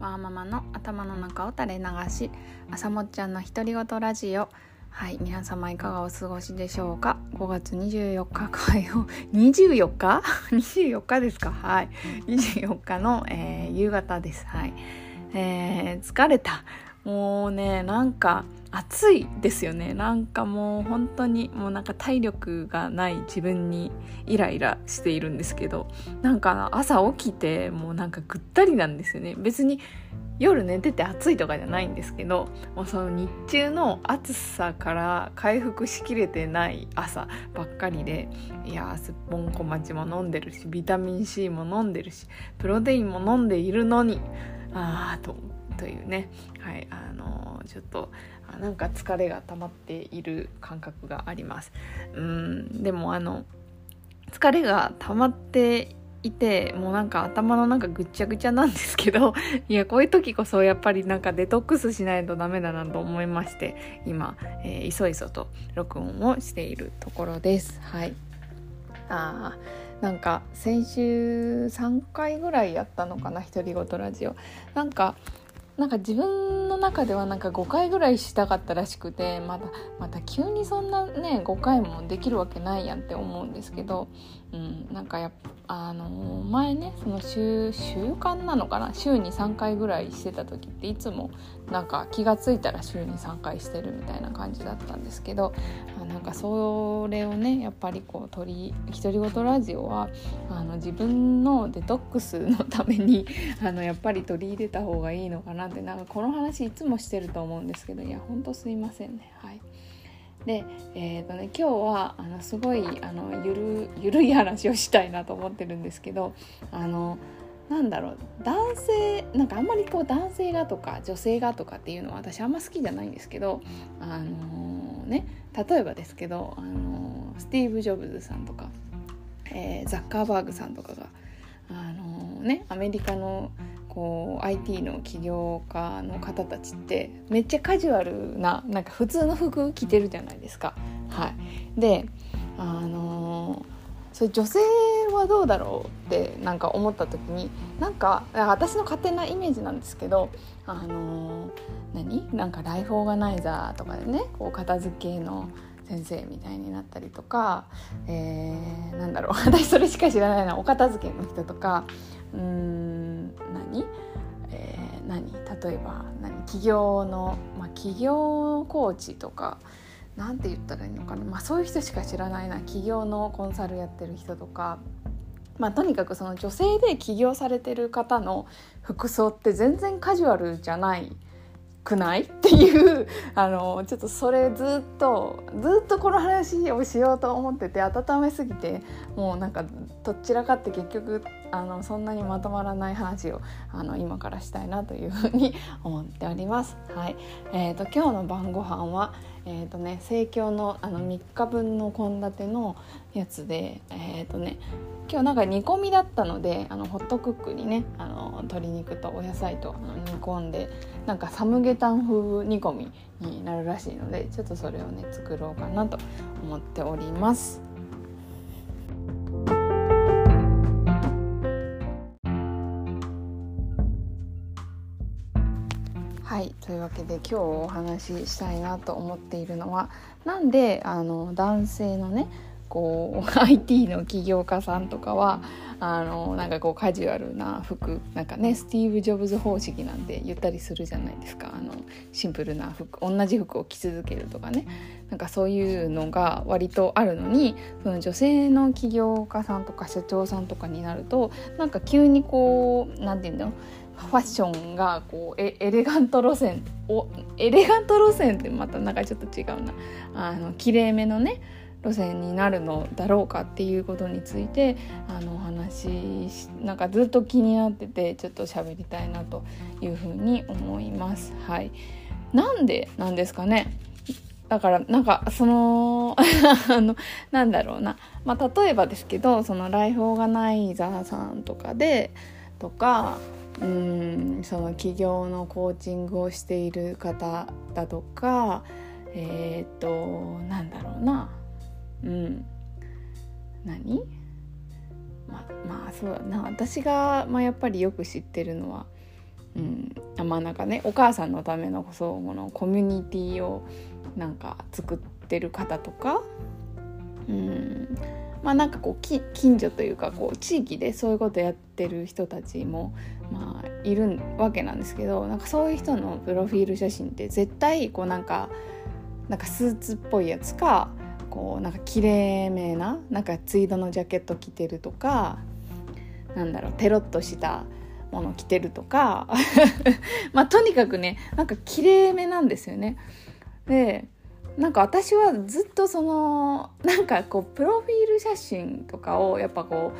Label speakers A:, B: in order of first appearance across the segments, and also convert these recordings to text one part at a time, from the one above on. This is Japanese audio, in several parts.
A: ワーママの頭の中を垂れ流し朝もっちゃんの独り言ラジオ。はい皆様いかがお過ごしでしょうか？5月24日火曜。24日 ?24 日ですか？はい。24日の、えー、夕方です。はい。えー、疲れた。もうねなんか暑いですよね。なんかもう本当にもうなんか体力がない自分にイライラしているんですけどなんか朝起きてもうなんかぐったりなんですよね。別に夜寝てて暑いとかじゃないんですけどもうその日中の暑さから回復しきれてない朝ばっかりでいやすっぽん小町も飲んでるしビタミン C も飲んでるしプロテインも飲んでいるのにああと思ってというね。はいあのちょっとなんか疲れが溜まっている感覚があります。うんでもあの疲れが溜まっていてもうなんか頭の中ぐっちゃぐちゃなんですけどいやこういう時こそやっぱりなんかデトックスしないとダメだなと思いまして今、えー、いそいそと録音をしているところです。はい。あなんか先週3回ぐらいやったのかな独り言ラジオ。なんかなんか自分の中ではなんか5回ぐらいしたかったらしくてまたまた急にそんなね5回もできるわけないやんって思うんですけど、うん、なんかやあの前ねその週習慣なのかな？週に3回ぐらいしてた時っていつもなんか気が付いたら週に3回してるみたいな感じだったんですけどなんかそれをねやっぱりこう取り独り言ラジオはあの自分のデトックスのために あのやっぱり取り入れた方がいいのかなってなんかこの話いつもしてると思うんですけどいやほんとすいませんねはい。で、えーとね、今日はあのすごいあのゆるゆるい話をしたいなと思ってるんですけどあのなんだろう男性なんかあんまりこう男性がとか女性がとかっていうのは私あんま好きじゃないんですけどあのー、ね例えばですけど、あのー、スティーブ・ジョブズさんとか、えー、ザッカーバーグさんとかが、あのね、アメリカのこう IT の起業家の方たちってめっちゃカジュアルななんか普通の服着てるじゃないですか。はい、であのーそれ女性はどうだろうってなんか思った時になんか私の勝手なイメージなんですけどあのー、何？なんかライフオーガナイザーとかでねこう片付けの先生みたいになったりとか、えー、なんだろう。私それしか知らないな。お片付けの人とかうん何、えー、何？例えば何？企業の、まあ、企業コーチとか何て言ったらいいのかな、まあ、そういう人しか知らないな。企業のコンサルやってる人とか、まあ、とにかくその女性で起業されてる方の服装って全然カジュアルじゃないくない？っていうあのちょっとそれずっとずっとこの話をしようと思ってて温めすぎてもうなんかどちらかって結局あのそんなにまとまらない話をあの今からしたいなというふうに思っております。はい えーと、今日の晩ご飯はえーとね、生協のあの3日分の献立のやつで、えーとね、今日なんか煮込みだったのであのホットクックにねあの鶏肉とお野菜と煮込んでなんかサムゲタン風煮込みになるらしいのでちょっとそれをね作ろうかなと思っております。というわけで今日お話ししたいなと思っているのはなんであの男性のねこう IT の起業家さんとかはあのなんかこうカジュアルな服なんかねスティーブ・ジョブズ方式なんて言ったりするじゃないですか。あのシンプルな服同じ服を着続けるとかね。なんかそういうのが割とあるのにその女性の起業家さんとか社長さんとかになるとなんか急にこう何て言うんだろう。ファッションがこうエレガント路線おエレガント路線ってまたなんかちょっと違うな。あの綺麗めのね路線になるのだろうかっていうことについてあのお話なんかずっと気になっててちょっと喋りたいなというふうに思います。はい、なんでなんですかね。だからなんかその あのなんだろうな、まあ、例えばですけどそのライフオーガナイザーさんとかでとかうんその起業のコーチングをしている方だとかえっ、となんだろうな。うん。何？ままあそうだな。私が、まあ、やっぱりよく知ってるのはうん、まあなんかねお母さんのためのそうこのコミュニティをなんか作ってる方とか、うん、まあなんかこう近所というかこう地域でそういうことやってる人たちもまあいるわけなんですけどなんかそういう人のプロフィール写真って絶対こうなんかなんかスーツっぽいやつかこうなんか綺麗めななんかツイードのジャケット着てるとかなんだろうテロッとしたもの着てるとか まあとにかくねなんか綺麗めなんですよね。でなんか私はずっとそのなんかこうプロフィール写真とかをやっぱこ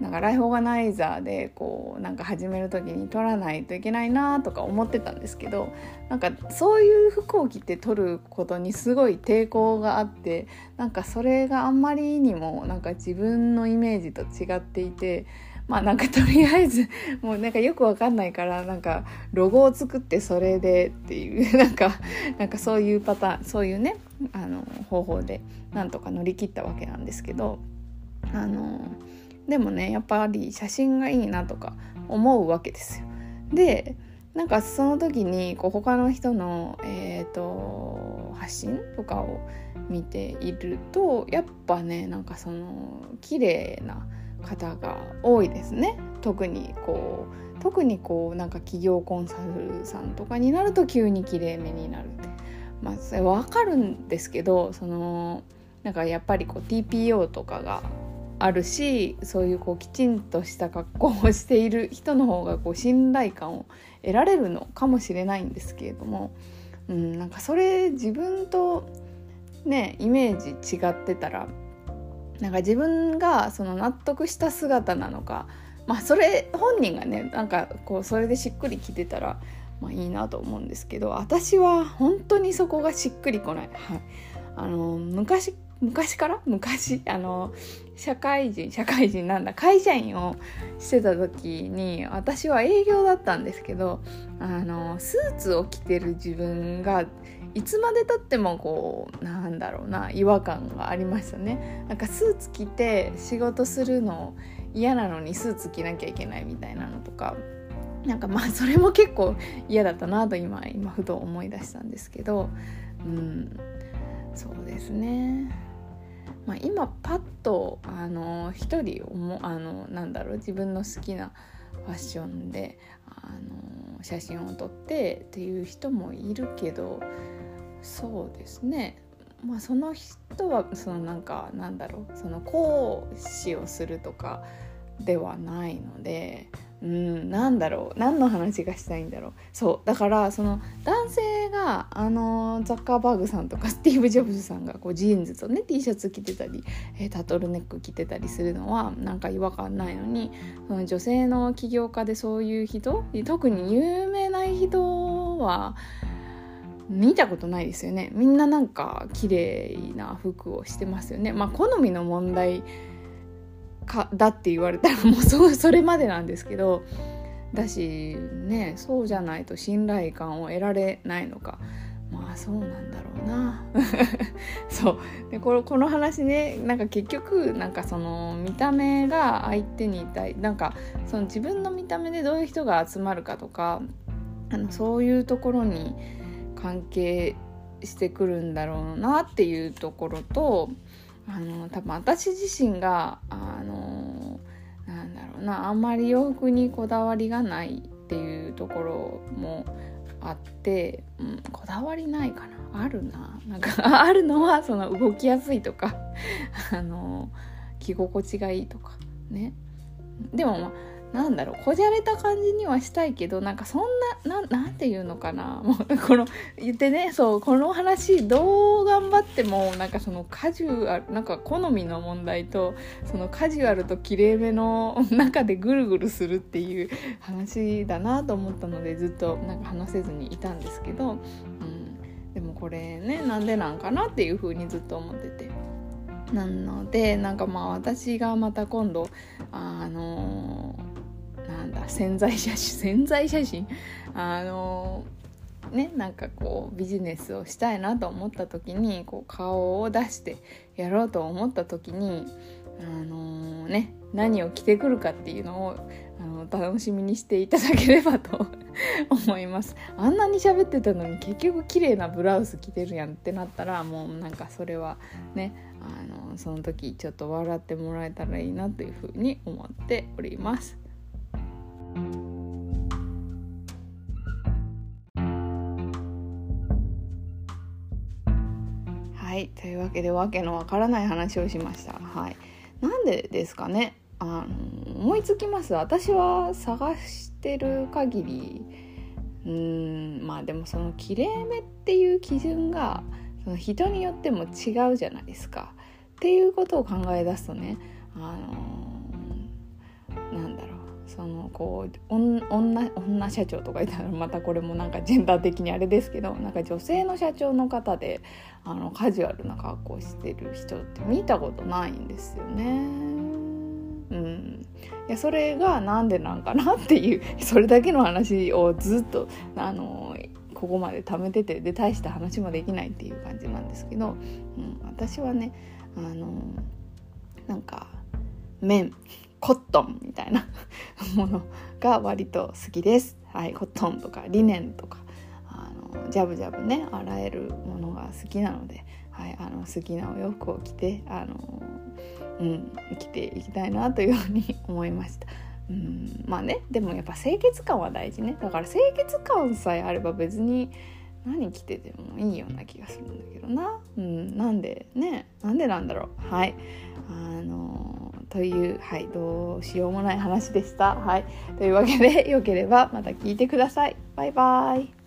A: うなんかライフオーガナイザーでこうなんか始める時に撮らないといけないなとか思ってたんですけどなんかそういう服を着て撮ることにすごい抵抗があってなんかそれがあんまりにもなんか自分のイメージと違っていてまあなんかとりあえず もうなんかよくわかんないからなんかロゴを作ってそれでっていう なんかなんかそういうパターンそういうねあの方法でなんとか乗り切ったわけなんですけどあのでもねやっぱり写真がいいなとか思うわけですよ。でなんかその時にこう他の人の、えーと、発信とかを見ているとやっぱねなんかその綺麗な方が多いですね。特にこう特にこうなんか企業コンサルさんとかになると急にきれいめになるまあそれ分かるんですけどそのなんかやっぱりこう TPO とかがあるしそういうこうきちんとした格好をしている人の方がこう信頼感を得られるのかもしれないんですけれども、うん、なんかそれ自分とねイメージ違ってたらなんか自分がその納得した姿なのかまあそれ本人がねなんかこうそれでしっくりきてたらまあいいなと思うんですけど私は本当にそこがしっくりこない。はい、あの昔昔から？昔あの社会人社会人なんだ会社員をしてた時に私は営業だったんですけどあのスーツを着てる自分がいつまでたってもこうなんだろうな違和感がありましたね。なんかスーツ着て仕事するの嫌なのにスーツ着なきゃいけないみたいなのとか。なんかまあそれも結構嫌だったなと今今ふと思い出したんですけど。うんそうですね。まあ、今パッとあの一人あのなんだろう自分の好きなファッションであの写真を撮ってっていう人もいるけどそうですね。まあその人はそのなんかなんだろうその講師をするとかではないのでうんなんだろう何の話がしたいんだろう。そうだからその男性があのザッカーバーグさんとかスティーブ・ジョブズさんがこうジーンズとね T シャツ着てたり、えー、タートルネック着てたりするのはなんか違和感ないのにその女性の起業家でそういう人特に有名な人は見たことないですよね。みんななんか綺麗な服をしてますよね。まあ好みの問題かだって言われたら もうそそれまでなんですけど。だしねそうじゃないと信頼感を得られないのか。まあそうなんだろうな。そう。でこのこの話ねなんか結局なんかその見た目が相手に対なんかその自分の見た目でどういう人が集まるかとかあのそういうところに関係してくるんだろうなっていうところとあの多分私自身があのなんだろうなあんまり洋服にこだわりがないっていうところもあって、うん、こだわりないかな。あるな。なんか あるのはその動きやすいとか あの着心地がいいとかね。でもまあなんだろうこじゃれた感じにはしたいけどなんかそんななんていうのかな もうこの言ってねそうこの話どう頑張ってもなんかそのカジュアルなんか好みの問題とそのカジュアルときれいめの中でぐるぐるするっていう話だなと思ったのでずっとなんか話せずにいたんですけど、うん、でもこれねなんでなんかなっていうふうにずっと思ってて。なのでなんかまあ私がまた今度あのなんだ潜在写真 潜在写真？あのねなんかこうビジネスをしたいなと思った時にこう顔を出してやろうと思った時にあのー、ね何を着てくるかっていうのをあの楽しみにしていただければと 思いますあんなに喋ってたのに結局綺麗なブラウス着てるやんってなったらもうなんかそれはねあのその時ちょっと笑ってもらえたらいいなというふうに思っております。はいというわけでわけのわからない話をしました。はい、なんでですかね。あの思いつきます。私は探してる限り。うーんまあでもそのきれいめっていう基準がその人によっても違うじゃないですか。っていうことを考え出すとねあのなんだろう。そのこう女女社長とか言ったらまたこれもなんかジェンダー的にあれですけどなんか女性の社長の方であのカジュアルな格好してる人って見たことないんですよね。うん、いやそれがなんでなんかなっていうそれだけの話をずっとあのここまで貯めててで大した話もできないっていう感じなんですけど、うん、私はねあのなんか綿コットンみたいな ものが割と好きです。はい、コットンとかリネンとかあのジャブジャブね洗えるものが好きなので、はい、あの好きなお洋服を着てあのうん、生きていきたいなというふうに思いました。うん、まあねでもやっぱ清潔感は大事ねだから清潔感さえあれば別に何着ててもいいような気がするんだけどな、うん、なんでねなんでなんだろうはいあの、というはいどうしようもない話でした。はい。というわけでよければまた聞いてください。バイバイ。